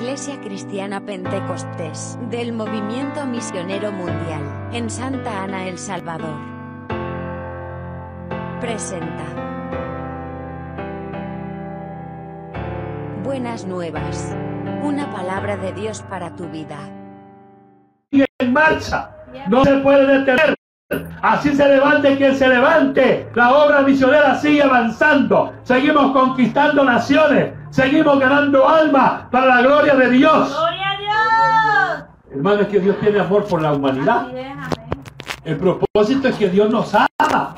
Iglesia Cristiana Pentecostés, del Movimiento Misionero Mundial, en Santa Ana, El Salvador. Presenta. Buenas nuevas. Una palabra de Dios para tu vida. en marcha. No se puede detener. Así se levante quien se levante. La obra misionera sigue avanzando. Seguimos conquistando naciones. Seguimos ganando almas para la gloria de Dios. ¡Gloria a Dios! Hermano, es que Dios tiene amor por la humanidad. Amén. El propósito es que Dios nos ama.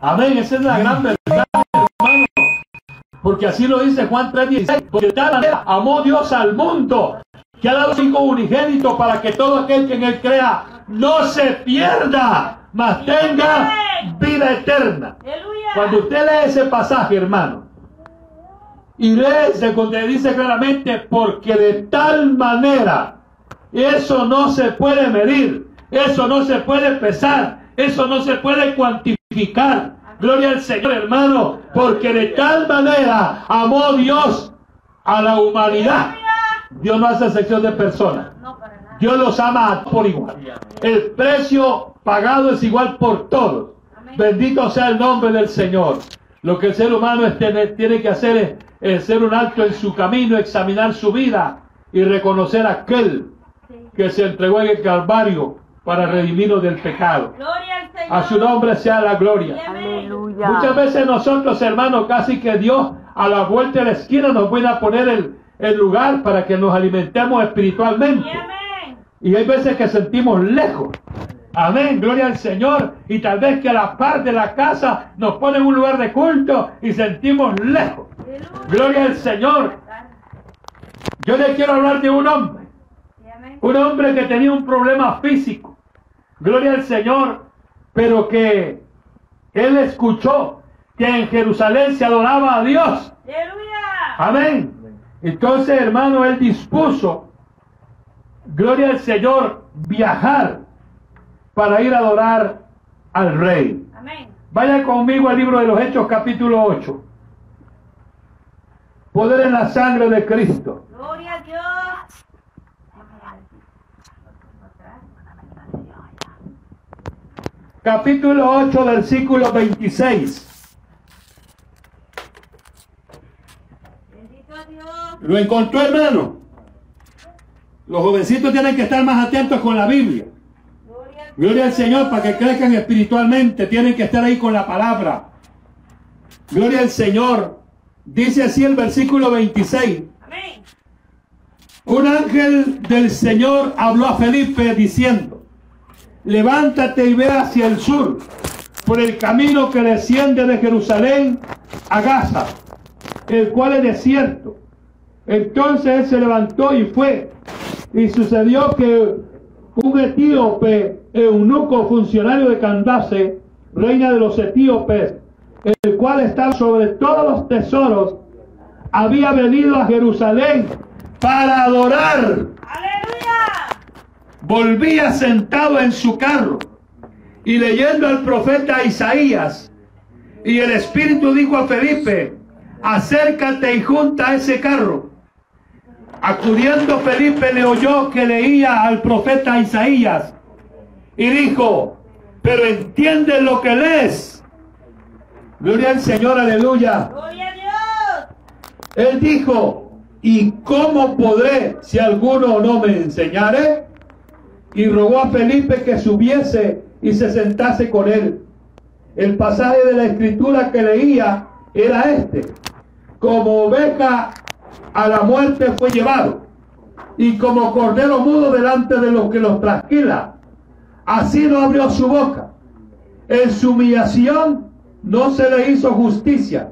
Amén. Esa es la gran verdad, hermano. Porque así lo dice Juan 3:16. Porque de tal manera amó Dios al mundo que ha dado su Hijo unigénito para que todo aquel que en él crea no se pierda, mas tenga vida eterna. Cuando usted lee ese pasaje, hermano, y lee ese donde dice claramente, porque de tal manera, eso no se puede medir, eso no se puede pesar, eso no se puede cuantificar. Gloria al Señor, hermano, porque de tal manera amó Dios a la humanidad. Dios no hace sección de personas. Dios los ama por igual. El precio pagado es igual por todos. Bendito sea el nombre del Señor. Lo que el ser humano es tener- tiene que hacer es, es hacer un alto en su camino, examinar su vida y reconocer a aquel que se entregó en el Calvario para redimirnos del pecado. Gloria al Señor. A su nombre sea la gloria. Muchas veces nosotros, hermanos, casi que Dios a la vuelta de la esquina nos viene a poner el, el lugar para que nos alimentemos espiritualmente. Y hay veces que sentimos lejos. Amén, gloria al Señor. Y tal vez que a la par de la casa nos ponen un lugar de culto y sentimos lejos. Gloria al Señor. Yo le quiero hablar de un hombre. Un hombre que tenía un problema físico. Gloria al Señor. Pero que él escuchó que en Jerusalén se adoraba a Dios. Amén. Entonces, hermano, él dispuso, gloria al Señor, viajar para ir a adorar al rey. Amén. Vaya conmigo al libro de los Hechos, capítulo 8. Poder en la sangre de Cristo. Gloria a Dios. Capítulo 8, versículo 26. Bendito Dios. ¿Lo encontró, hermano? Los jovencitos tienen que estar más atentos con la Biblia. Gloria al Señor para que crezcan espiritualmente. Tienen que estar ahí con la palabra. Gloria al Señor. Dice así el versículo 26. Amén. Un ángel del Señor habló a Felipe diciendo, levántate y ve hacia el sur, por el camino que desciende de Jerusalén a Gaza, el cual es desierto. Entonces él se levantó y fue. Y sucedió que un etíope, eunuco funcionario de Candace, reina de los etíopes, el cual estaba sobre todos los tesoros, había venido a Jerusalén para adorar. Aleluya. Volvía sentado en su carro y leyendo al profeta Isaías. Y el Espíritu dijo a Felipe, acércate y junta ese carro. Acudiendo Felipe le oyó que leía al profeta Isaías y dijo, pero entiendes lo que lees. Gloria al Señor, aleluya. Gloria a Dios. Él dijo, ¿y cómo podré si alguno no me enseñare? Y rogó a Felipe que subiese y se sentase con él. El pasaje de la escritura que leía era este. Como oveja a la muerte fue llevado, y como cordero mudo delante de los que los trasquila. Así no abrió su boca. En su humillación no se le hizo justicia.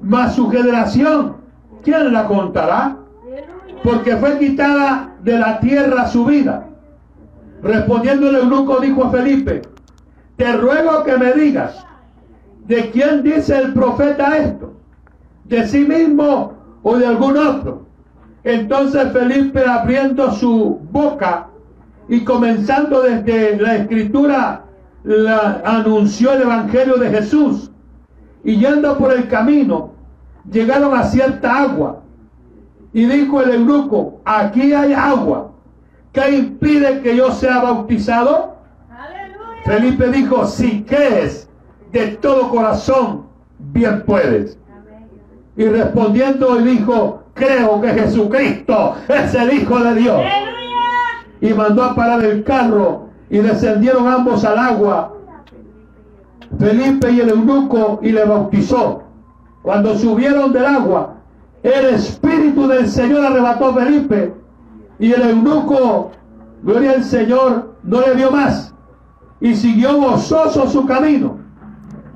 Mas su generación, ¿quién la contará? Porque fue quitada de la tierra su vida. Respondiendo el eunuco dijo a Felipe, te ruego que me digas, ¿de quién dice el profeta esto? ¿De sí mismo o de algún otro? Entonces Felipe abriendo su boca y comenzando desde la escritura, la- anunció el Evangelio de Jesús. Y yendo por el camino, llegaron a cierta agua Y dijo el eunuco, aquí hay agua. ¿Qué impide que yo sea bautizado? Aleluya. Felipe dijo, si quieres de todo corazón, bien puedes. Y respondiendo y dijo, creo que Jesucristo es el Hijo de Dios. Y mandó a parar el carro y descendieron ambos al agua. Felipe y el eunuco y le bautizó. Cuando subieron del agua, el Espíritu del Señor arrebató a Felipe y el eunuco, gloria al Señor, no le dio más y siguió gozoso su camino.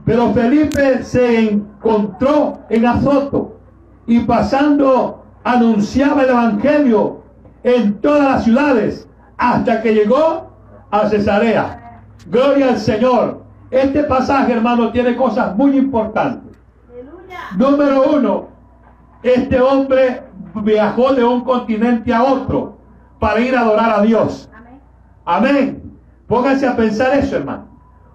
Pero Felipe se encontró en Azoto y pasando anunciaba el Evangelio en todas las ciudades hasta que llegó a Cesarea. Gloria al Señor. Este pasaje, hermano, tiene cosas muy importantes. Aleluya. Número uno, este hombre viajó de un continente a otro para ir a adorar a Dios. Amén. Amén. Pónganse a pensar eso, hermano.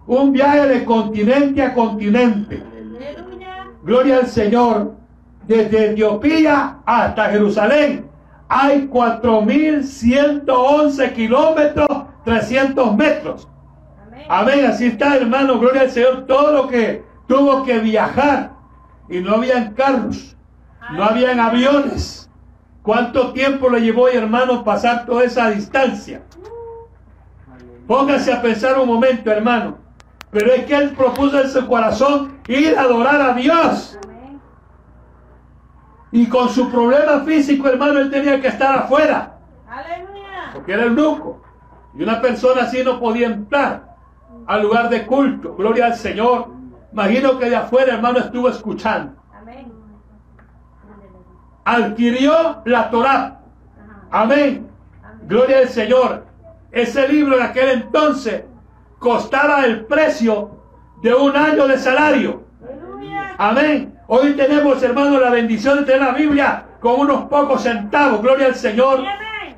Un viaje de continente a continente. Gloria al Señor. Desde Etiopía hasta Jerusalén hay 4.111 kilómetros, 300 metros. Amén. Amén, así está, hermano. Gloria al Señor. Todo lo que tuvo que viajar. Y no habían carros, no habían aviones. ¿Cuánto tiempo le llevó, hermano, pasar toda esa distancia? Póngase a pensar un momento, hermano. Pero es que él propuso en su corazón ir a adorar a Dios. Amén. Y con su problema físico, hermano, él tenía que estar afuera. Aleluya. Porque era eunuco. Y una persona así no podía entrar al lugar de culto. Gloria al Señor. Imagino que de afuera, hermano, estuvo escuchando. Amén. Adquirió la Torá. Amén. Gloria al Señor. Ese libro en aquel entonces costaba el precio de un año de salario. Amén. Hoy tenemos, hermano, la bendición de tener la Biblia con unos pocos centavos. Gloria al Señor.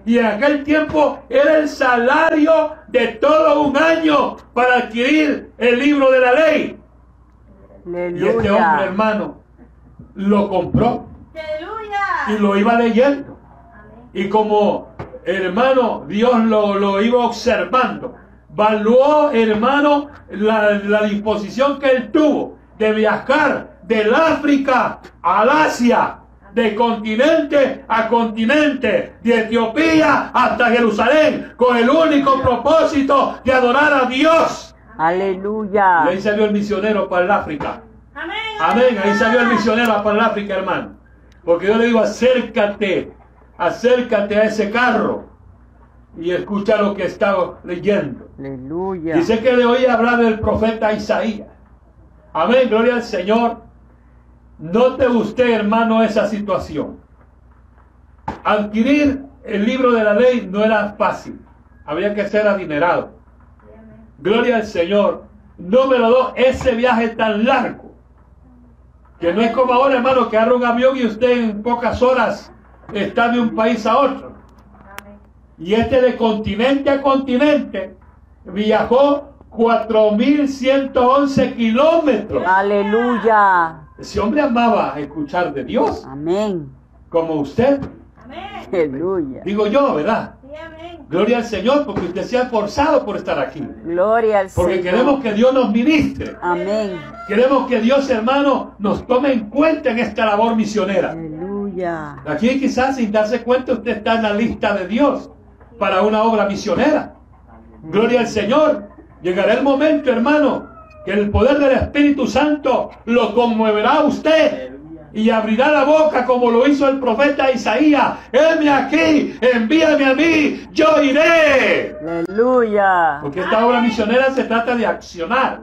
Y en aquel tiempo era el salario de todo un año para adquirir el libro de la ley. Y este hombre, hermano, lo compró y lo iba leyendo. Y como, hermano, Dios lo, lo iba observando, valuó, hermano, la, la disposición que él tuvo de viajar del África al Asia, de continente a continente, de Etiopía hasta Jerusalén, con el único propósito de adorar a Dios. Y Aleluya. ahí salió el misionero para el África. Amén. Amén. Ahí salió el misionero para el África, hermano. Porque yo le digo, acércate, acércate a ese carro y escucha lo que está leyendo. Aleluya. Dice que le oí hablar del profeta Isaías. Amén, gloria al Señor. Note usted, hermano, esa situación. Adquirir el libro de la ley no era fácil. Había que ser adinerado. Gloria al Señor. Número dos, ese viaje tan largo. Que no es como ahora, hermano, que agarra un avión y usted en pocas horas está de un país a otro. Y este de continente a continente viajó 4.111 kilómetros. Aleluya. Ese hombre amaba escuchar de Dios, Amén. como usted. Amén. Aleluya. Digo yo, ¿verdad? Sí, amén. Gloria al Señor, porque usted se ha esforzado por estar aquí. Gloria al Porque Señor. queremos que Dios nos ministre. Amén. Queremos que Dios, hermano, nos tome en cuenta en esta labor misionera. Aleluya. Aquí quizás sin darse cuenta usted está en la lista de Dios para una obra misionera. Gloria al Señor. Llegará el momento, hermano, que el poder del Espíritu Santo lo conmoverá a usted y abrirá la boca como lo hizo el profeta Isaías. Heme aquí, envíame a mí, yo iré. Aleluya. Porque esta obra misionera se trata de accionar.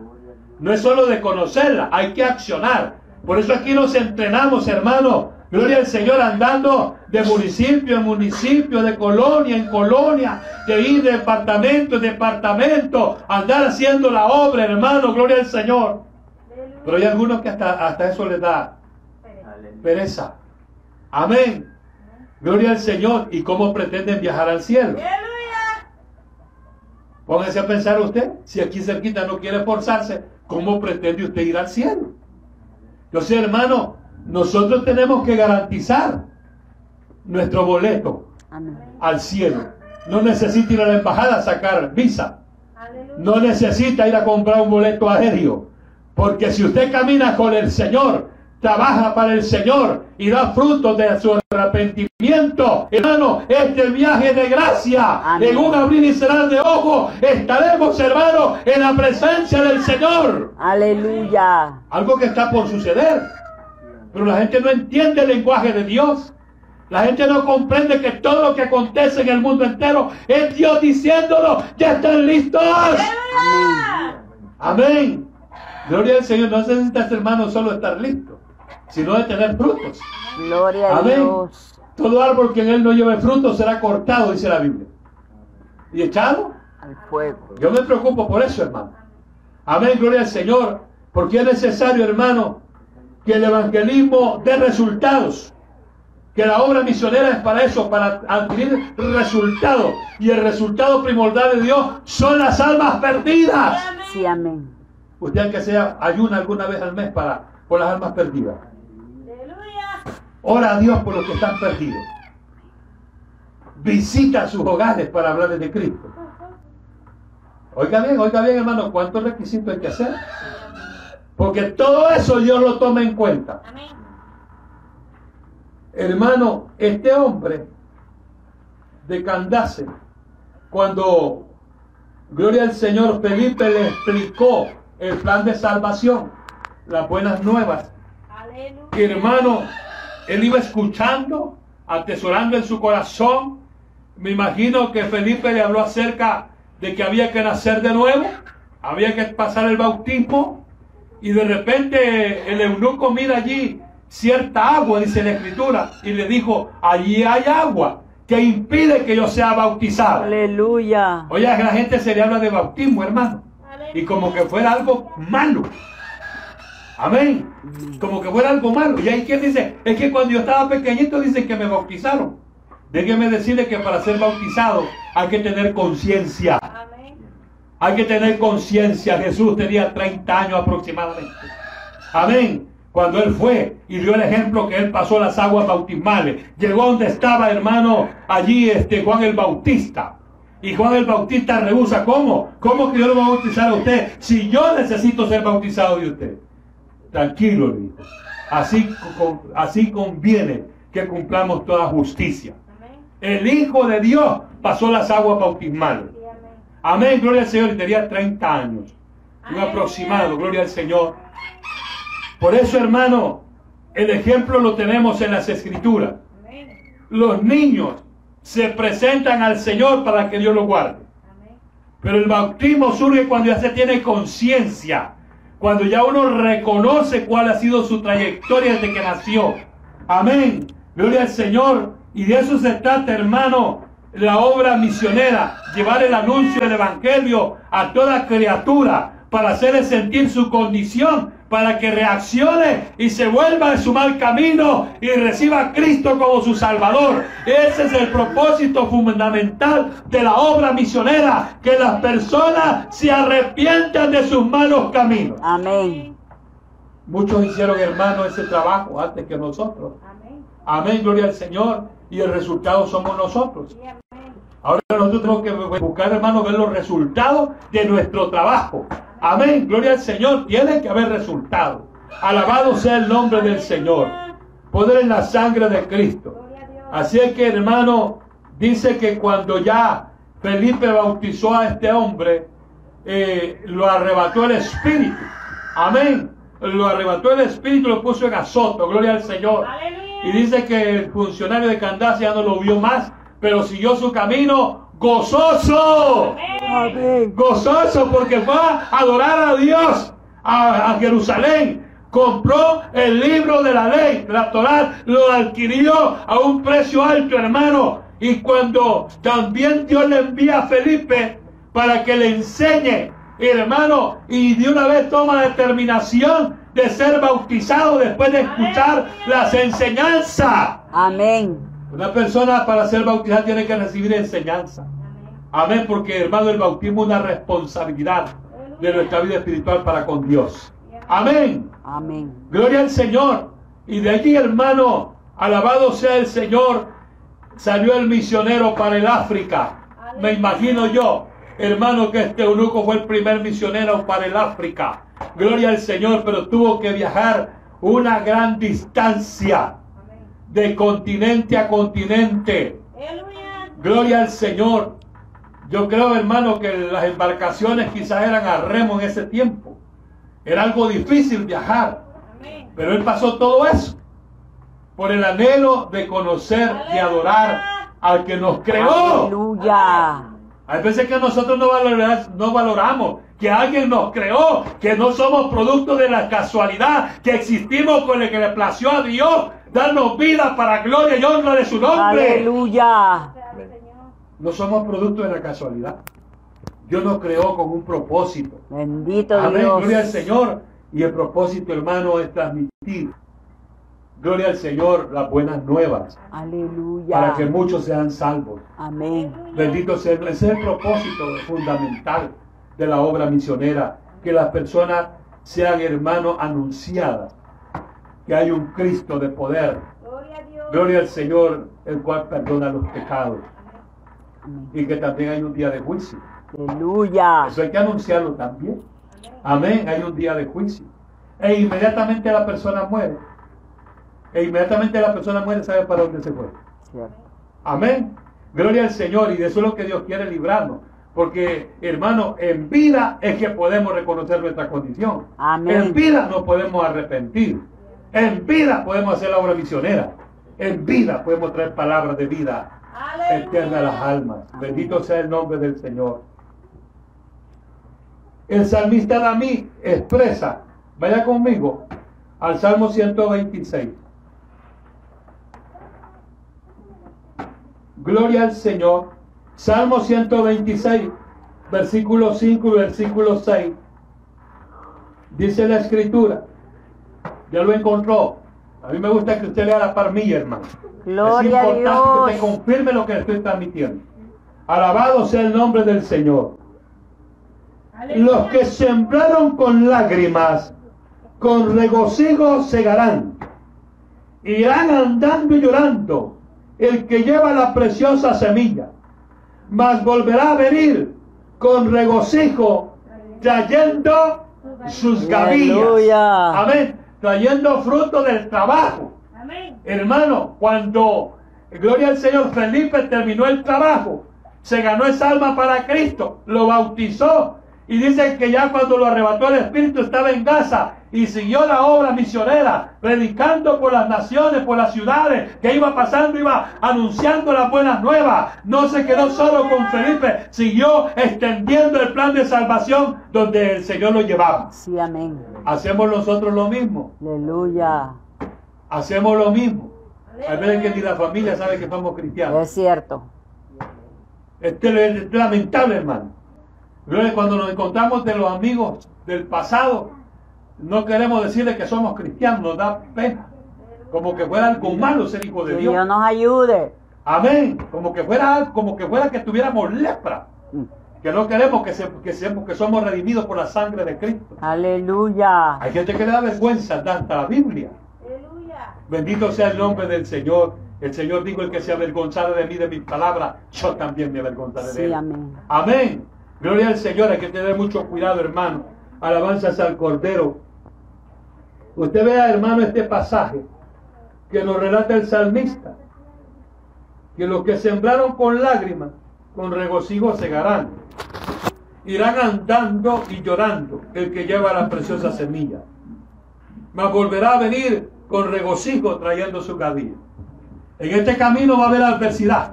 No es solo de conocerla, hay que accionar. Por eso aquí nos entrenamos, hermano. Gloria al Señor andando de municipio en municipio, de colonia en colonia, de ir de departamento en departamento, andar haciendo la obra, hermano. Gloria al Señor. Pero hay algunos que hasta, hasta eso les da pereza. Amén. Gloria al Señor. ¿Y cómo pretenden viajar al cielo? Póngase a pensar usted, si aquí cerquita no quiere esforzarse, ¿cómo pretende usted ir al cielo? Entonces, hermano, nosotros tenemos que garantizar nuestro boleto Amén. al cielo. No necesita ir a la embajada a sacar visa. No necesita ir a comprar un boleto aéreo. Porque si usted camina con el Señor, trabaja para el Señor y da frutos de su arrepentimiento, hermano, este viaje de gracia, Amén. en un abrir y cerrar de ojos, estaremos, hermano, en la presencia del Señor. Aleluya. Algo que está por suceder. Pero la gente no entiende el lenguaje de Dios. La gente no comprende que todo lo que acontece en el mundo entero es Dios diciéndolo. Ya están listos. Amén. Amén. Gloria al Señor. No necesita este hermano solo estar listo, sino de tener frutos. Gloria a Amén. Dios. Todo árbol que en él no lleve frutos será cortado, dice la Biblia. ¿Y echado? Al fuego. Yo me preocupo por eso, hermano. Amén, gloria al Señor. Porque es necesario, hermano, que el evangelismo dé resultados. Que la obra misionera es para eso, para adquirir resultados. Y el resultado primordial de Dios son las almas perdidas. Sí, amén. Usted, aunque sea, ayuna alguna vez al mes para, por las almas perdidas. Aleluya. Ora a Dios por los que están perdidos. Visita sus hogares para hablarles de Cristo. Oiga bien, oiga bien, hermano, ¿cuántos requisitos hay que hacer? Porque todo eso Dios lo toma en cuenta. Amén. Hermano, este hombre de Candace, cuando Gloria al Señor, Felipe le explicó el plan de salvación, las buenas nuevas, Aleluya. hermano, él iba escuchando, atesorando en su corazón. Me imagino que Felipe le habló acerca de que había que nacer de nuevo, había que pasar el bautismo, y de repente el eunuco mira allí cierta agua, dice la escritura, y le dijo, allí hay agua que impide que yo sea bautizado. Aleluya. Oye, a la gente se le habla de bautismo, hermano, y como que fuera algo malo. Amén. Como que fuera algo malo. Y hay quien dice, es que cuando yo estaba pequeñito dicen que me bautizaron. Déjeme decirle que para ser bautizado hay que tener conciencia. Hay que tener conciencia. Jesús tenía 30 años aproximadamente. Amén. Cuando él fue y dio el ejemplo que él pasó las aguas bautismales. Llegó donde estaba, hermano, allí este Juan el Bautista. Y Juan el Bautista rehúsa. ¿Cómo? ¿Cómo que yo lo voy a bautizar a usted si yo necesito ser bautizado de usted? Tranquilo, le dijo. Así, así conviene que cumplamos toda justicia. El Hijo de Dios pasó las aguas bautismales. Amén. Gloria al Señor. Y tenía 30 años. Un aproximado, gloria al Señor. Por eso, hermano, el ejemplo lo tenemos en las Escrituras. Los niños se presentan al Señor para que Dios los guarde. Pero el bautismo surge cuando ya se tiene conciencia, cuando ya uno reconoce cuál ha sido su trayectoria desde que nació. Amén. Gloria al Señor. Y de eso se trata, hermano, la obra misionera, llevar el anuncio del Evangelio a toda criatura para hacerle sentir su condición, para que reaccione y se vuelva de su mal camino y reciba a Cristo como su Salvador. Ese es el propósito fundamental de la obra misionera, que las personas se arrepientan de sus malos caminos. Amén. Muchos hicieron, hermano, ese trabajo antes que nosotros. Amén. Amén, gloria al Señor. Y el resultado somos nosotros. Ahora nosotros tenemos que buscar, hermano, ver los resultados de nuestro trabajo. Amén, gloria al Señor. Tiene que haber resultados. Alabado sea el nombre del Señor. Poder en la sangre de Cristo. Así es que, hermano, dice que cuando ya Felipe bautizó a este hombre, eh, lo arrebató el Espíritu. Amén. Lo arrebató el Espíritu, lo puso en azoto. Gloria al Señor. Aleluya. Y dice que el funcionario de Candace ya no lo vio más, pero siguió su camino gozoso. Amén. Gozoso porque fue a adorar a Dios, a, a Jerusalén. Compró el libro de la ley, la Torá, lo adquirió a un precio alto, hermano. Y cuando también Dios le envía a Felipe para que le enseñe, hermano, y de una vez toma determinación de ser bautizado después de escuchar las enseñanzas. Amén. Una persona para ser bautizada tiene que recibir enseñanza. Amén, porque hermano, el bautismo es una responsabilidad de nuestra vida espiritual para con Dios. Amén. Amén. Gloria al Señor. Y de allí, hermano, alabado sea el Señor. salió el misionero para el África. Me imagino yo, hermano, que este eunuco fue el primer misionero para el África. Gloria al Señor, pero tuvo que viajar una gran distancia de continente a continente. Gloria al Señor. Yo creo, hermano, que las embarcaciones quizás eran a remo en ese tiempo. Era algo difícil viajar. Pero él pasó todo eso por el anhelo de conocer y adorar al que nos creó. Aleluya. Hay veces que nosotros no valoramos, no valoramos que alguien nos creó, que no somos producto de la casualidad, que existimos con el que le plació a Dios darnos vida para gloria y honra de su nombre. Aleluya. No somos producto de la casualidad. Dios nos creó con un propósito. Bendito Amén, gloria al Dios. Señor. Y el propósito, hermano, es transmitir, gloria al Señor, las buenas nuevas, Aleluya. para que muchos sean salvos. Amén. Bendito sea, ese es el propósito fundamental de la obra misionera, que las personas sean, hermanos, anunciadas, que hay un Cristo de poder, Gloria a Dios. gloria al Señor, el cual perdona los pecados, Amén. y que también hay un día de juicio. Aleluya. Eso hay que anunciarlo también. Amén, hay un día de juicio. E inmediatamente la persona muere. E inmediatamente la persona muere, ¿sabe para dónde se fue? Amén. Gloria al Señor y de eso es lo que Dios quiere librarnos. Porque, hermano, en vida es que podemos reconocer nuestra condición. Amén. En vida nos podemos arrepentir. En vida podemos hacer la obra misionera. En vida podemos traer palabras de vida eterna a las almas. Bendito sea el nombre del Señor. El salmista David expresa, vaya conmigo, al Salmo 126. Gloria al Señor. Salmo 126, versículo 5 y versículo 6. Dice la escritura. Ya lo encontró. A mí me gusta que usted lea la parmilla, hermano. Gloria a es importante que Dios. usted confirme lo que estoy transmitiendo. Alabado sea el nombre del Señor. Los que sembraron con lágrimas, con regocijo segarán. Irán andando y llorando el que lleva la preciosa semilla. Mas volverá a venir con regocijo trayendo sus gavillas. Aleluya. Amén. Trayendo fruto del trabajo. Amén. Hermano, cuando, gloria al Señor, Felipe terminó el trabajo, se ganó esa alma para Cristo, lo bautizó. Y dice que ya cuando lo arrebató el Espíritu estaba en casa y siguió la obra misionera, predicando por las naciones, por las ciudades, que iba pasando, iba anunciando las buenas nuevas. No se quedó solo con Felipe, siguió extendiendo el plan de salvación donde el Señor lo llevaba. Sí, amén. Hacemos nosotros lo mismo. Aleluya. Hacemos lo mismo. Hay veces que ni la familia sabe que somos cristianos. Es cierto. Este es lamentable, hermano. Cuando nos encontramos de los amigos del pasado, no queremos decirles que somos cristianos, nos da pena. Como que fuera algo malo ser hijo de Que Dios. Dios nos ayude. Amén. Como que fuera, como que fuera que tuviéramos lepra. Mm. Que no queremos que, se, que, seamos- que somos redimidos por la sangre de Cristo. Aleluya. Hay gente que le da vergüenza dar hasta la Biblia. Aleluya. Bendito sea el nombre del Señor. El Señor dijo, el que se avergonzara de mí, de mis palabras, yo también me avergonzaré de Sí, él. amén. Amén. Gloria al Señor. Hay que tener mucho cuidado, hermano. Alabanzas al Cordero. Usted vea, hermano, este pasaje que nos relata el salmista. Que los que sembraron con lágrimas, con regocijo segarán. Irán andando y llorando el que lleva la preciosa semilla. Mas volverá a venir con regocijo trayendo su gavilla. En este camino va a haber adversidad.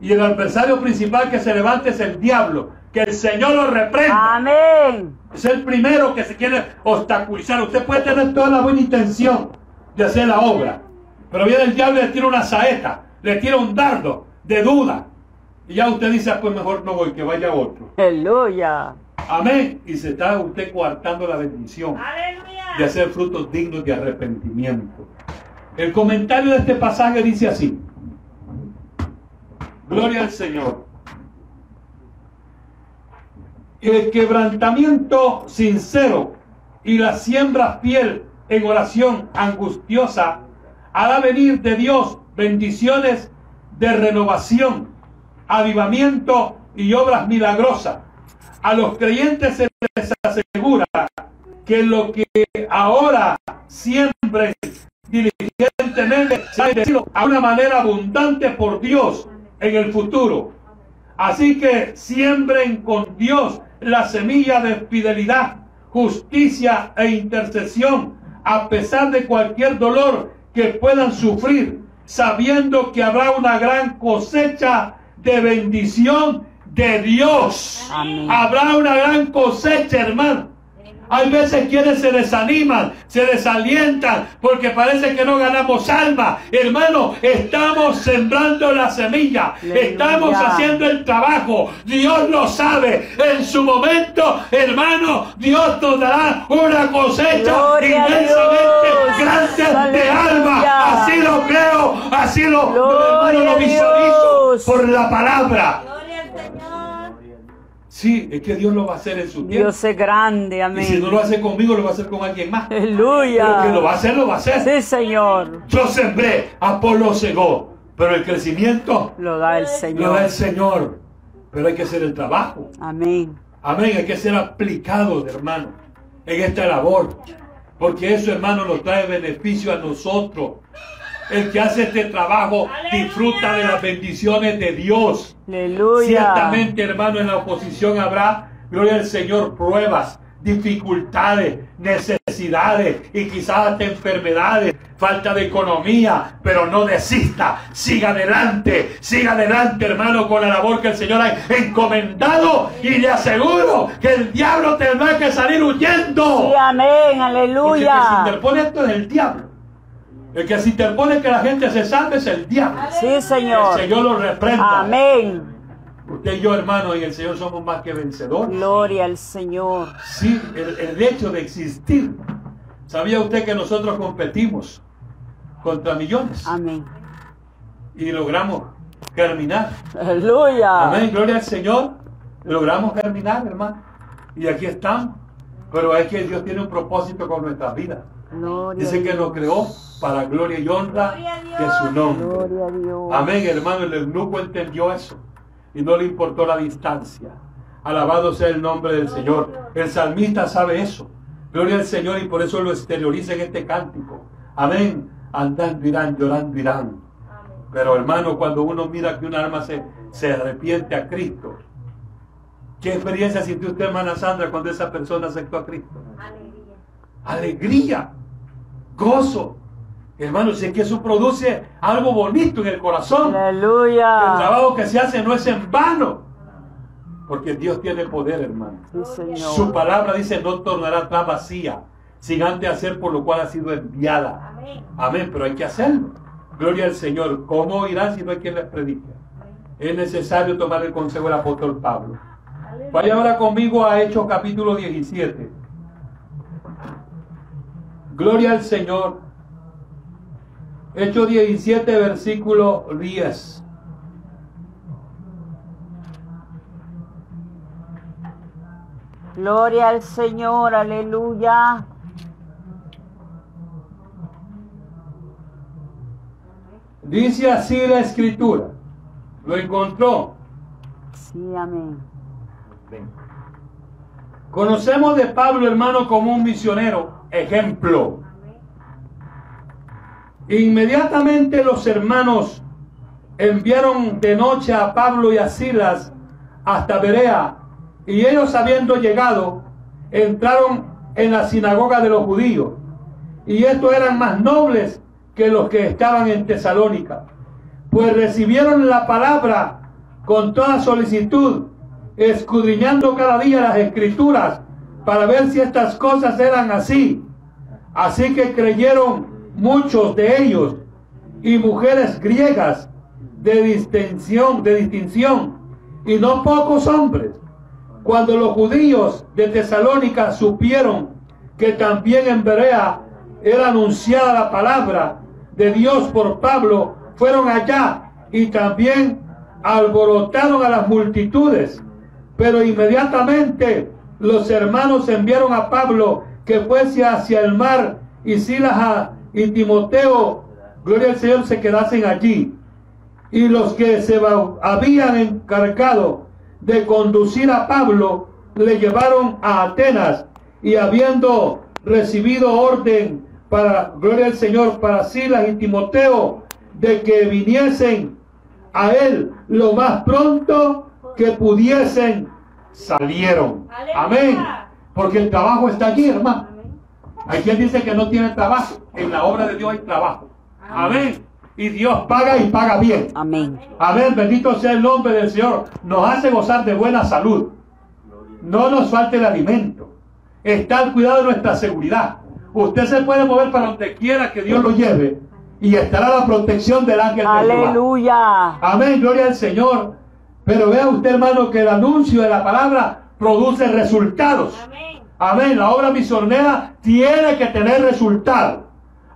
Y el adversario principal que se levante es el diablo. Que el Señor lo reprenda. Amén. Es el primero que se quiere obstaculizar. Usted puede tener toda la buena intención de hacer la obra. Pero viene el diablo y le tira una saeta. Le tira un dardo de duda. Y ya usted dice, "Ah, pues mejor no voy, que vaya otro. Aleluya. Amén. Y se está usted coartando la bendición Aleluya. de hacer frutos dignos de arrepentimiento. El comentario de este pasaje dice así. Gloria al Señor. El quebrantamiento sincero y la siembra fiel en oración angustiosa hará venir de Dios bendiciones de renovación, avivamiento y obras milagrosas. A los creyentes se les asegura que lo que ahora siempre diligentemente se ha bendecido a una manera abundante por Dios en el futuro. Así que siembren con Dios la semilla de fidelidad, justicia e intercesión, a pesar de cualquier dolor que puedan sufrir, sabiendo que habrá una gran cosecha de bendición de Dios. Amén. Habrá una gran cosecha, hermano. Hay veces quienes se desaniman, se desalientan porque parece que no ganamos alma. Hermano, estamos sembrando la semilla, estamos haciendo el trabajo. Dios lo sabe. En su momento, hermano, Dios nos dará una cosecha Gloria inmensamente grande de alma. Así lo creo, así lo, hermano, lo visualizo por la palabra. Señor. Sí, es que Dios lo va a hacer en su tiempo. Dios es grande, Y si no amén. lo hace conmigo, lo va a hacer con alguien más. Pero que lo va a Aleluya. hacer, lo va a hacer. Sí, Señor. Yo sembré, Apolo cegó, pero el crecimiento Lo da el lo da Señor. el Señor. Pero hay que hacer el trabajo. Amén. Amén, hay que ser aplicados, hermano, en esta labor. Porque eso, hermano, nos trae beneficio a nosotros. El que hace este trabajo disfruta de las bendiciones de Dios. Aleluya. Ciertamente, hermano, en la oposición habrá, gloria al Señor, pruebas, dificultades, necesidades y quizás hasta enfermedades, falta de economía, pero no desista, siga adelante, siga adelante, hermano, con la labor que el Señor ha encomendado y le aseguro que el diablo tendrá que salir huyendo. Sí, amén. Porque el que se Aleluya. interpone esto es el diablo. El que se interpone que la gente se salve es el diablo. Sí, El Señor. Señor lo reprenda. Amén. Usted y yo, hermano, y el Señor somos más que vencedores. Gloria al Señor. Sí, el, el hecho de existir. ¿Sabía usted que nosotros competimos contra millones Amén. y logramos germinar? Aleluya. Amén, gloria al Señor. Logramos germinar, hermano. Y aquí estamos. Pero es que Dios tiene un propósito con nuestras vidas. Gloria Dice que nos Dios. creó para gloria y honra de su nombre. Gloria a Dios. Amén, hermano. El eunuco entendió eso y no le importó la distancia. Alabado sea el nombre del Señor. El salmista sabe eso. Gloria al Señor y por eso lo exterioriza en este cántico. Amén. Andando irán, llorando irán. Pero hermano, cuando uno mira que un alma se, se arrepiente a Cristo, ¿qué experiencia sintió usted, hermana Sandra, cuando esa persona aceptó a Cristo? Alegría. alegría, gozo. Hermano, si es que eso produce algo bonito en el corazón. El Aleluya. trabajo que se hace no es en vano. Porque Dios tiene poder, hermano. Sí, Su palabra dice, no tornará atrás vacía, sin antes hacer por lo cual ha sido enviada. Amén. Amén, pero hay que hacerlo. Gloria al Señor. ¿Cómo irán si no hay quien les predique? Es necesario tomar el consejo del apóstol Pablo. Vaya ahora conmigo a Hechos capítulo 17. Gloria al Señor. Hechos 17, versículo 10. Gloria al Señor. Aleluya. Dice así la escritura. Lo encontró. Sí, amén. Conocemos de Pablo, hermano, como un misionero, ejemplo. Inmediatamente los hermanos enviaron de noche a Pablo y a Silas hasta Berea, y ellos habiendo llegado, entraron en la sinagoga de los judíos, y estos eran más nobles que los que estaban en Tesalónica, pues recibieron la palabra con toda solicitud, escudriñando cada día las escrituras para ver si estas cosas eran así. Así que creyeron muchos de ellos y mujeres griegas de distinción, de distinción, y no pocos hombres. Cuando los judíos de Tesalónica supieron que también en Berea era anunciada la palabra de Dios por Pablo, fueron allá y también alborotaron a las multitudes. Pero inmediatamente los hermanos enviaron a Pablo que fuese hacia el mar y Silas y Timoteo, gloria al Señor, se quedasen allí. y los que se habían encargado de conducir a Pablo le llevaron a Atenas y habiendo recibido orden para, gloria al Señor, para Silas y Timoteo, de que viniesen a él lo más pronto que pudiesen, salieron. Amén. Porque el trabajo está allí, hermano. Hay quien dice que no tiene trabajo. En la obra de Dios hay trabajo. Amén. Y Dios paga y paga bien. Amén. Amén. Bendito sea el nombre del Señor. Nos hace gozar de buena salud. No nos falte el alimento. Está al cuidado de nuestra seguridad. Usted se puede mover para donde quiera que Dios lo lleve. Y estará la protección del ángel de Jehová. Aleluya. Amén, gloria al Señor. Pero vea usted, hermano, que el anuncio de la palabra produce resultados. Amén. Amén. La obra misionera tiene que tener resultado.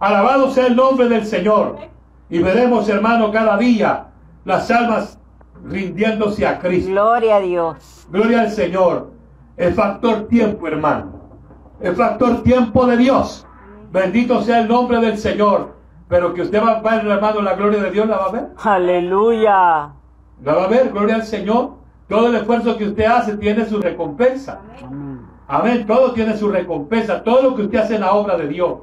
Alabado sea el nombre del Señor. Y veremos, hermano, cada día las almas rindiéndose a Cristo. Gloria a Dios. Gloria al Señor. El factor tiempo, hermano. El factor tiempo de Dios. Bendito sea el nombre del Señor. Pero que usted va a ver, hermano, la gloria de Dios la va a ver. Aleluya. La va a ver, gloria al Señor. Todo el esfuerzo que usted hace tiene su recompensa. Amén. Todo tiene su recompensa. Todo lo que usted hace en la obra de Dios,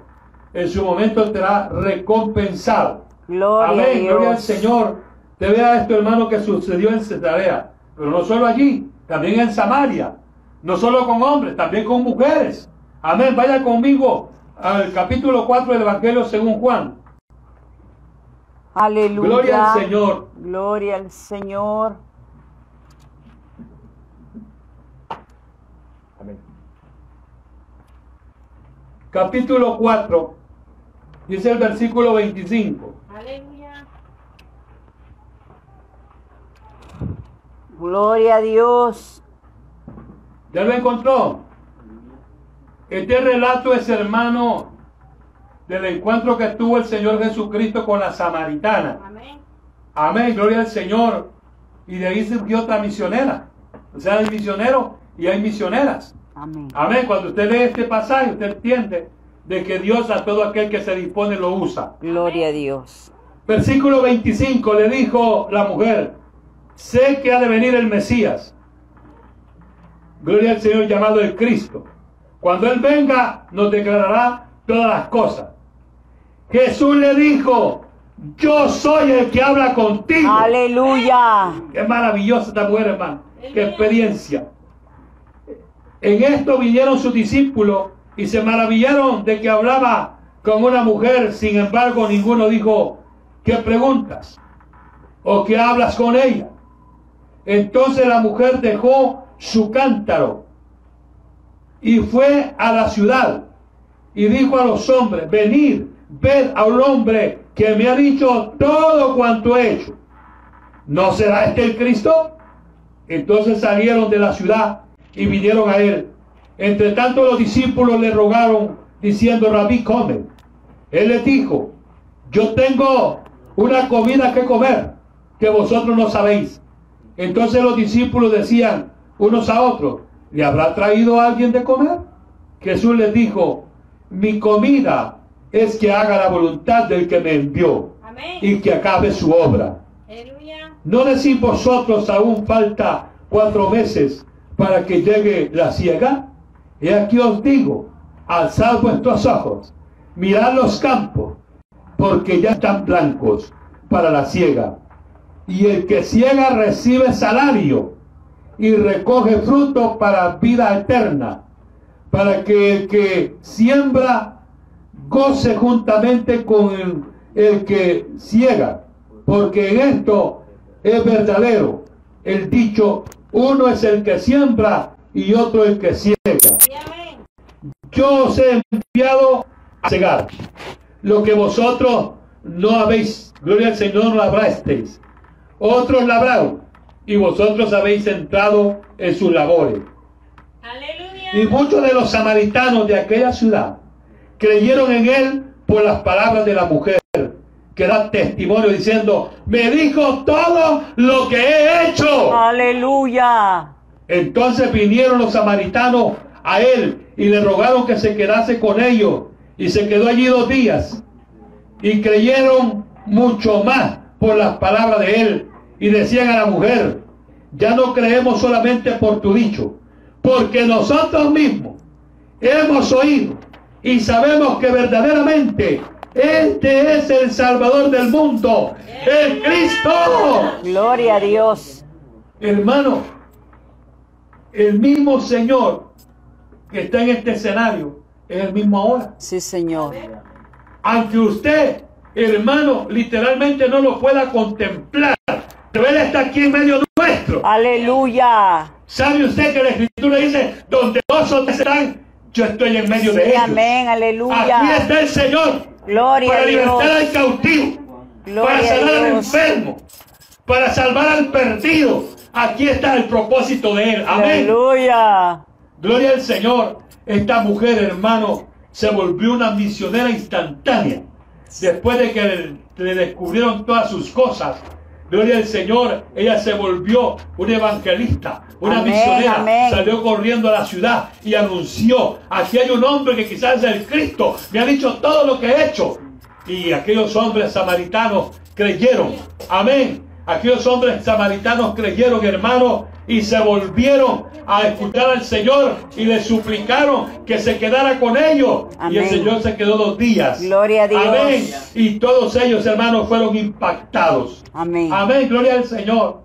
en su momento será recompensado. Gloria a Amén. Gloria al. Señor. Te vea esto, hermano, que sucedió en Cesarea. Pero no solo allí, también en Samaria. No solo con hombres, también con mujeres. Amén. Vaya conmigo al capítulo 4 del Evangelio según Juan. Aleluya. Gloria al Señor. Gloria al Señor. Capítulo 4. Dice el versículo 25. Aleluya. Gloria a Dios. ¿Ya lo encontró? Este relato es hermano del encuentro que tuvo el Señor Jesucristo con la samaritana. Amén. Amén, gloria al Señor. Y de ahí surgió otra misionera. O sea, hay misioneros y hay misioneras. Amén. Amén. Cuando usted lee este pasaje, usted entiende de que Dios a todo aquel que se dispone lo usa. Gloria a Dios. Versículo 25 le dijo la mujer, sé que ha de venir el Mesías. Gloria al Señor llamado el Cristo. Cuando Él venga nos declarará todas las cosas. Jesús le dijo, yo soy el que habla contigo. Aleluya. Qué maravillosa esta mujer, hermano. Qué experiencia. En esto vinieron sus discípulos y se maravillaron de que hablaba con una mujer. Sin embargo, ninguno dijo, ¿qué preguntas? ¿O qué hablas con ella? Entonces la mujer dejó su cántaro y fue a la ciudad y dijo a los hombres, venid, ved a un hombre que me ha dicho todo cuanto he hecho. ¿No será este el Cristo? Entonces salieron de la ciudad y vinieron a él. Entre tanto los discípulos le rogaron diciendo, Rabí, come. Él les dijo, yo tengo una comida que comer que vosotros no sabéis. Entonces los discípulos decían unos a otros, ¿le habrá traído alguien de comer? Jesús les dijo, mi comida es que haga la voluntad del que me envió Amén. y que acabe su obra. Aleluya. ¿No decís vosotros aún falta cuatro meses para que llegue la ciega? Y aquí os digo, alzad vuestros ojos, mirad los campos, porque ya están blancos para la ciega. Y el que ciega recibe salario y recoge fruto para vida eterna, para que el que siembra goce juntamente con el, el que ciega, porque en esto es verdadero el dicho, uno es el que siembra y otro el que ciega. Yo os he enviado a cegar lo que vosotros no habéis, gloria al Señor, no labrasteis. Otros labraron y vosotros habéis entrado en sus labores. Aleluya. Y muchos de los samaritanos de aquella ciudad creyeron en él por las palabras de la mujer, que da testimonio diciendo, me dijo todo lo que he hecho. Aleluya. Entonces vinieron los samaritanos a él y le rogaron que se quedase con ellos. Y se quedó allí dos días. Y creyeron mucho más por las palabras de él y decían a la mujer, ya no creemos solamente por tu dicho, porque nosotros mismos hemos oído y sabemos que verdaderamente este es el Salvador del mundo, el Cristo. Gloria a Dios. Hermano, el mismo Señor que está en este escenario es el mismo ahora. Sí, Señor. Aunque usted, hermano, literalmente no lo pueda contemplar, pero Él está aquí en medio nuestro. Aleluya. ¿Sabe usted que la Escritura dice, donde dos o tres están, yo estoy en medio de ellos? amén. Aquí Aleluya. está el Señor Gloria para libertar al cautivo, Gloria para sanar al enfermo, para salvar al perdido. Aquí está el propósito de Él. Amén. Aleluya. Gloria al Señor. Esta mujer, hermano, se volvió una misionera instantánea. Después de que le descubrieron todas sus cosas. Gloria al Señor. Ella se volvió una evangelista, una Amén, misionera. amén. Salió corriendo a la ciudad y anunció. Aquí hay un hombre que quizás es el Cristo. Me ha dicho todo lo que he hecho. Y aquellos hombres samaritanos creyeron. Amén. Aquellos hombres samaritanos creyeron, hermano, y se volvieron a escuchar al Señor y le suplicaron que se quedara con ellos. Y el. Señor se quedó dos días. Gloria a Dios. Amén. Y todos ellos, hermanos, fueron impactados. Amén. Amén. Gloria al Señor.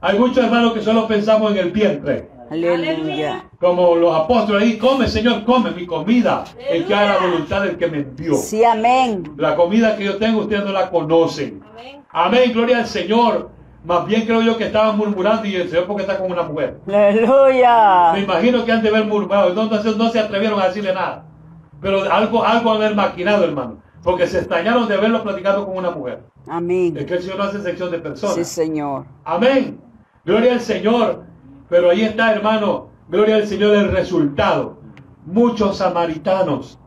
Hay muchos hermanos que solo pensamos en el vientre. Aleluya. Como los apóstoles ahí, come Señor, come mi comida. El que haga la voluntad del que me envió. Sí, amén. La comida que yo tengo ustedes no la conocen. Amén. Amén, gloria al Señor. Más bien creo yo que estaban murmurando y el Señor porque está con una mujer. Aleluya. Me imagino que han de haber murmurado. No, no, se- atrevieron a decirle nada. Pero algo, algo haber maquinado, hermano. Porque se extrañaron de verlo platicando con una mujer. Es Amén. que el Señor no hace sección de personas. Sí, Señor. Amén. Gloria al Señor. Pero ahí está, hermano. Gloria al Señor el resultado. Muchos samaritanos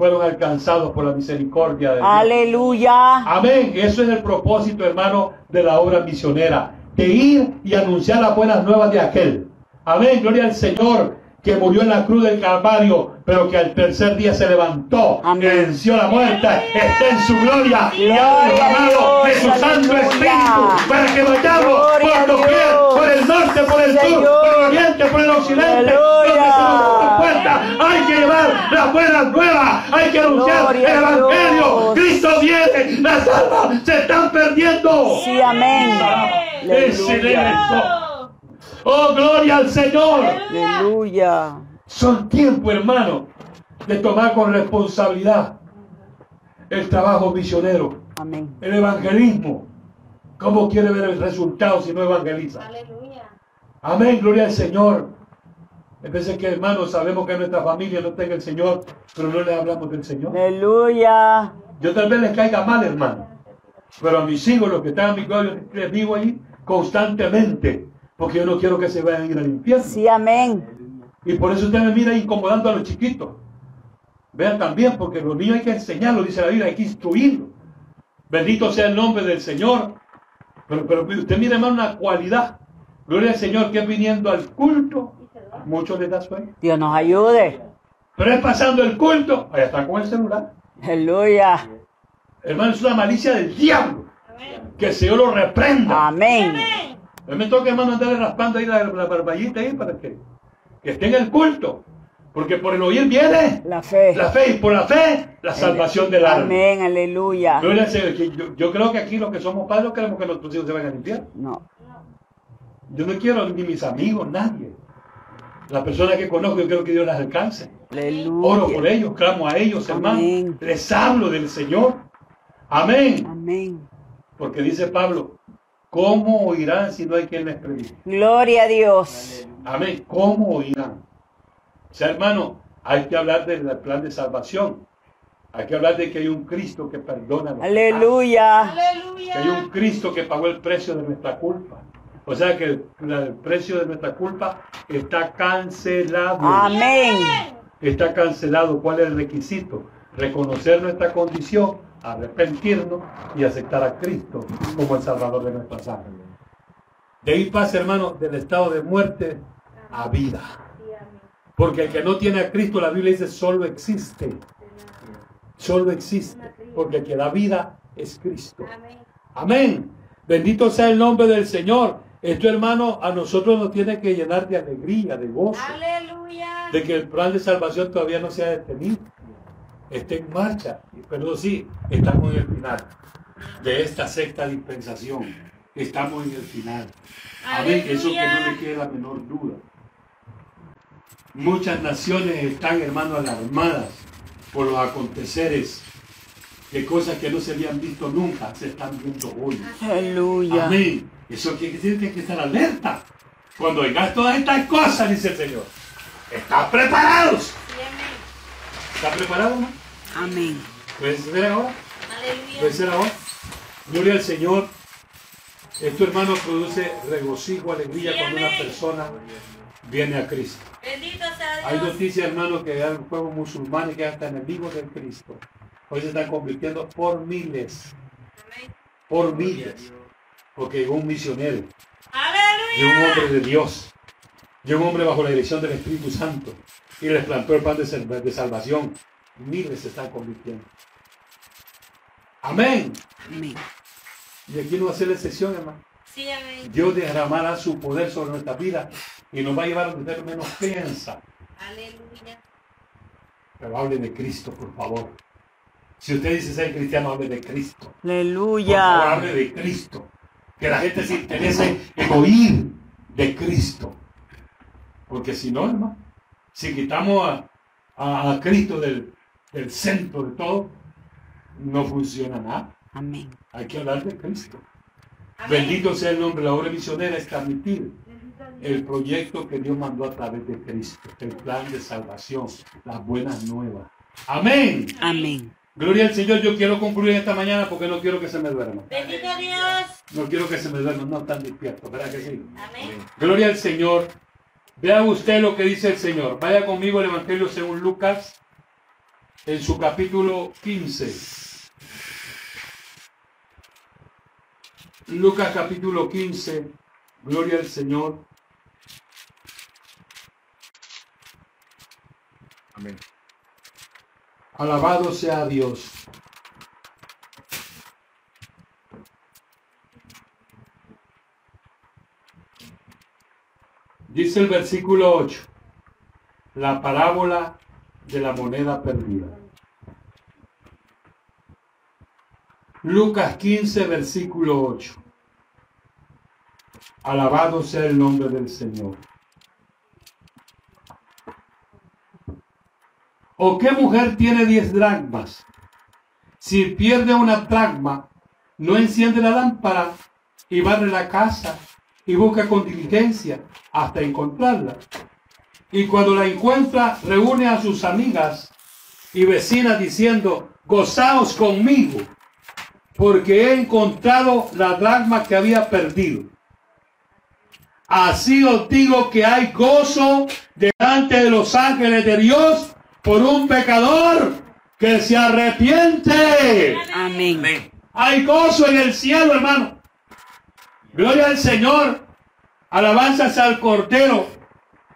fueron alcanzados por la misericordia de Dios. Aleluya. Amén. Eso es el propósito, hermano, de la obra misionera. De ir y anunciar las buenas nuevas de aquel. Amén. Gloria al Señor que murió en la cruz del Calvario, pero que al tercer día se levantó, Amén. que venció la muerte, está en su gloria y ha derramado de su Santo. Espíritu para que vayamos por Dios. por el norte, por el sur, por el oriente, por el occidente, donde se nos puerta. Hay que llevar las buenas nuevas, hay que anunciar el Evangelio. Cristo viene, las almas se están perdiendo. Sí, amén. Aleluya. Oh, gloria al Señor. Aleluya. Son tiempo, hermano, de tomar con responsabilidad el trabajo misionero, Amén. el evangelismo. ¿Cómo quiere ver el resultado si no evangeliza? Aleluya. Amén, gloria al Señor. Hay veces que, hermanos, sabemos que nuestra familia no tenga el Señor, pero no les hablamos del Señor. Aleluya. Yo tal vez les caiga mal, hermano. Pero a mis hijos, los que están en mi gloria, les digo ahí constantemente, porque yo no quiero que se vayan a ir al infierno. Sí, amén. Y por eso usted me mira incomodando a los chiquitos. Vean también, porque los niños hay que enseñarlos, dice la Biblia, hay que instruirlos. Bendito sea el nombre del Señor. Pero, pero usted mira, hermano, una cualidad. Gloria al Señor que es viniendo al culto. Muchos les da sueño. Dios nos ayude. Pero es pasando el culto. Allá está con el celular. Aleluya. Hermano, es una malicia del diablo. Amén. Que el Señor lo reprenda. Amén. Amén. A mí me toca, hermano, andarle raspando ahí la, la barballita ahí para que, que esté en el culto. Porque por el oír viene La fe. la fe y por la fe la salvación del alma. Amén. Aleluya. Al Yo, yo creo que aquí los que somos padres queremos que nuestros hijos se vayan a limpiar. No. Yo no quiero ni mis amigos, nadie. Las personas que conozco, yo quiero que Dios las alcance. Oro por ellos, clamo a ellos, hermano. Les hablo del Señor. Amén. Amén. Porque dice Pablo, ¿cómo oirán si no hay quien les predique? Gloria a Dios. Amén. ¿Cómo oirán? O sea, hermano, hay que hablar del plan de salvación. Hay que hablar de que hay un Cristo que perdona. Aleluya. Aleluya. Que hay un Cristo que pagó el precio de nuestra culpa. O sea que el, el precio de nuestra culpa está cancelado. Amén. Está cancelado. ¿Cuál es el requisito? Reconocer nuestra condición, arrepentirnos y aceptar a Cristo como el Salvador de nuestras almas. De ahí pasa, hermano, del estado de muerte a vida. Porque el que no tiene a Cristo, la Biblia dice, solo existe. Solo existe. Porque el que da vida es Cristo. Amén. Bendito sea el nombre del Señor. Esto, hermano, a nosotros nos tiene que llenar de alegría, de gozo, Aleluya. de que el plan de salvación todavía no se ha detenido. Está en marcha. Pero sí, estamos en el final de esta sexta dispensación. Estamos en el final. Amén. Eso que no le quede la menor duda. Muchas naciones están, hermano, alarmadas por los aconteceres de cosas que no se habían visto nunca, se están viendo hoy. Aleluya. Amén. Eso quiere decir que hay que estar alerta. Cuando oigas todas estas cosas, dice el Señor, ¿están preparados? ¿Están preparados? No? Amén. ¿Puedes ver ahora? Aleluya. ¿Puede ser ahora? Gloria al Señor. Esto, hermano, produce regocijo, alegría cuando una persona viene a Cristo. Bendito sea Hay Dios. noticias, hermano, que hay pueblos musulmanes que hasta enemigos del Cristo. Hoy se están convirtiendo por miles, Amén. por miles. Porque llegó un misionero, llegó un Aleluya. hombre de Dios, llegó un hombre bajo la dirección del Espíritu Santo y les plantó el pan de, sal- de salvación. Miles se están convirtiendo. Amén. Amén. Y aquí no va a ser la excepción, hermano. Sí, amén. Dios derramará su poder sobre nuestra vida y nos va a llevar a donde menos piensa. Aleluya. Pero hable de Cristo, por favor. Si usted dice ser cristiano, hable de Cristo. Por favor, Aleluya. hable de Cristo. Que la gente se interese en oír de Cristo. Porque si no, hermano, si quitamos a, a- a Cristo del, del centro de todo, no funciona nada. Amén. Hay que hablar de Cristo. Amén. Bendito sea el nombre. La obra misionera es transmitir el proyecto que Dios mandó a través de Cristo, el plan de salvación, las buenas nuevas. Amén. Amén. Gloria al Señor. Yo quiero concluir esta mañana porque no quiero que se me duerman. Bendito Dios. No quiero que se me duerman, no están despiertos, ¿verdad que sí? Amén. Gloria al Señor. Vea usted lo que dice el Señor. Vaya conmigo al Evangelio según Lucas, en su capítulo 15. Lucas capítulo 15. Gloria al Señor. Amén. Alabado sea Dios. Dice el versículo 8, la parábola de la moneda perdida. Lucas 15, versículo 8. Alabado sea el nombre del Señor. ¿O qué mujer tiene diez dracmas? Si pierde una dracma, no enciende la lámpara y barre la casa y busca con diligencia hasta encontrarla. Y cuando la encuentra, reúne a sus amigas y vecinas diciendo, gozaos conmigo, porque he encontrado la dracma que había perdido. Así os digo que hay gozo delante de los ángeles de Dios por un pecador que se arrepiente. Amén. Amén. Hay gozo en el cielo, hermano. Gloria al Señor. Alabanzas al Cordero.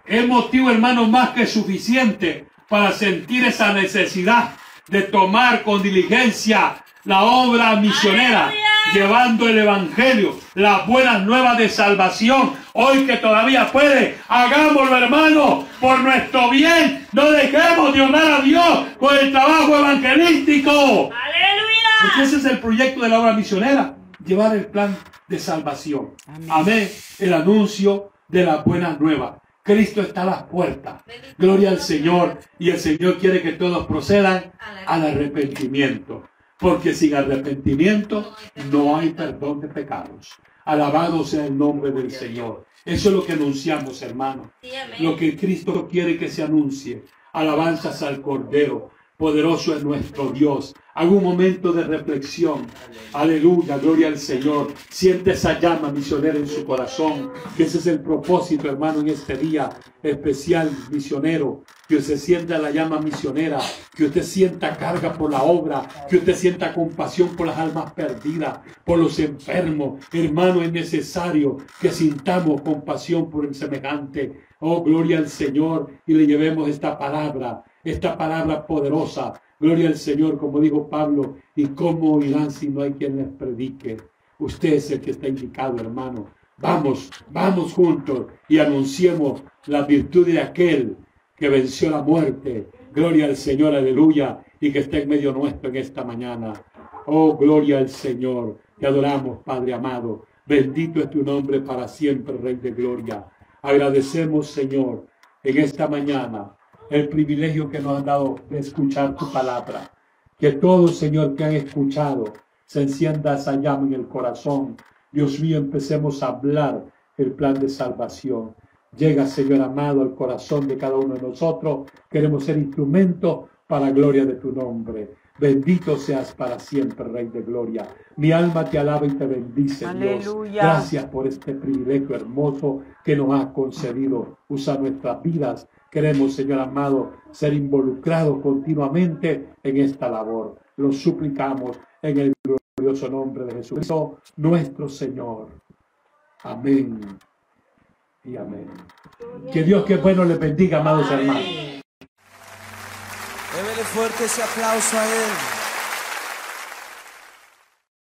Es motivo, hermano, más que suficiente para sentir esa necesidad de tomar con diligencia la obra misionera, Aleluya. llevando el Evangelio, las buenas nuevas de salvación. Hoy que todavía puede, hagámoslo, hermano, por nuestro bien. No dejemos de honrar a Dios con el trabajo evangelístico. Porque Aleluya. ese es el proyecto de la obra misionera, llevar el plan de salvación. Amén. Amén. El anuncio de las buenas nuevas. Cristo está a las puertas. Gloria al Señor. Y el Señor quiere que todos procedan al arrepentimiento. Porque sin arrepentimiento no hay perdón de pecados. Alabado sea el nombre del Señor. Eso es lo que anunciamos, hermano lo que Cristo quiere que se anuncie. Alabanzas al Cordero. Poderoso es nuestro Dios. Haga un momento de reflexión. Aleluya, gloria al Señor. Siente esa llama misionera en su corazón. Que ese es el propósito, hermano, en este día especial misionero. Que usted sienta la llama misionera. Que usted sienta carga por la obra. Que usted sienta compasión por las almas perdidas, por los enfermos. Hermano, es necesario que sintamos compasión por el semejante. Oh, gloria al Señor. Y le llevemos esta palabra, esta palabra poderosa. Gloria al Señor, como dijo Pablo. Y cómo oirán si no hay quien les predique. Usted es el que está indicado, hermano. Vamos, vamos juntos y anunciemos la virtud de aquel que venció la muerte. Gloria al Señor, aleluya, y que está en medio nuestro en esta mañana. Oh, gloria al Señor. Te adoramos, Padre amado. Bendito es tu nombre para siempre, Rey de Gloria. Agradecemos, Señor, en esta mañana el privilegio que nos han dado de escuchar tu palabra. Que todos, Señor, que han escuchado, se encienda esa llama en el corazón. Dios mío, empecemos a hablar el plan de salvación. Llega, Señor amado, al corazón de cada uno de nosotros. Queremos ser instrumentos para la gloria de tu nombre. Bendito seas para siempre, Rey de Gloria. Mi alma te alaba y te bendice, Dios. Aleluya. Gracias por este privilegio hermoso que nos has concedido. Usa nuestras vidas. Queremos, Señor amado, ser involucrados continuamente en esta labor. Lo suplicamos en el glorioso nombre de Jesucristo, nuestro Señor. Amén y amén. Que Dios que es bueno le bendiga, amados hermanos. Débele fuerte ese aplauso a Él.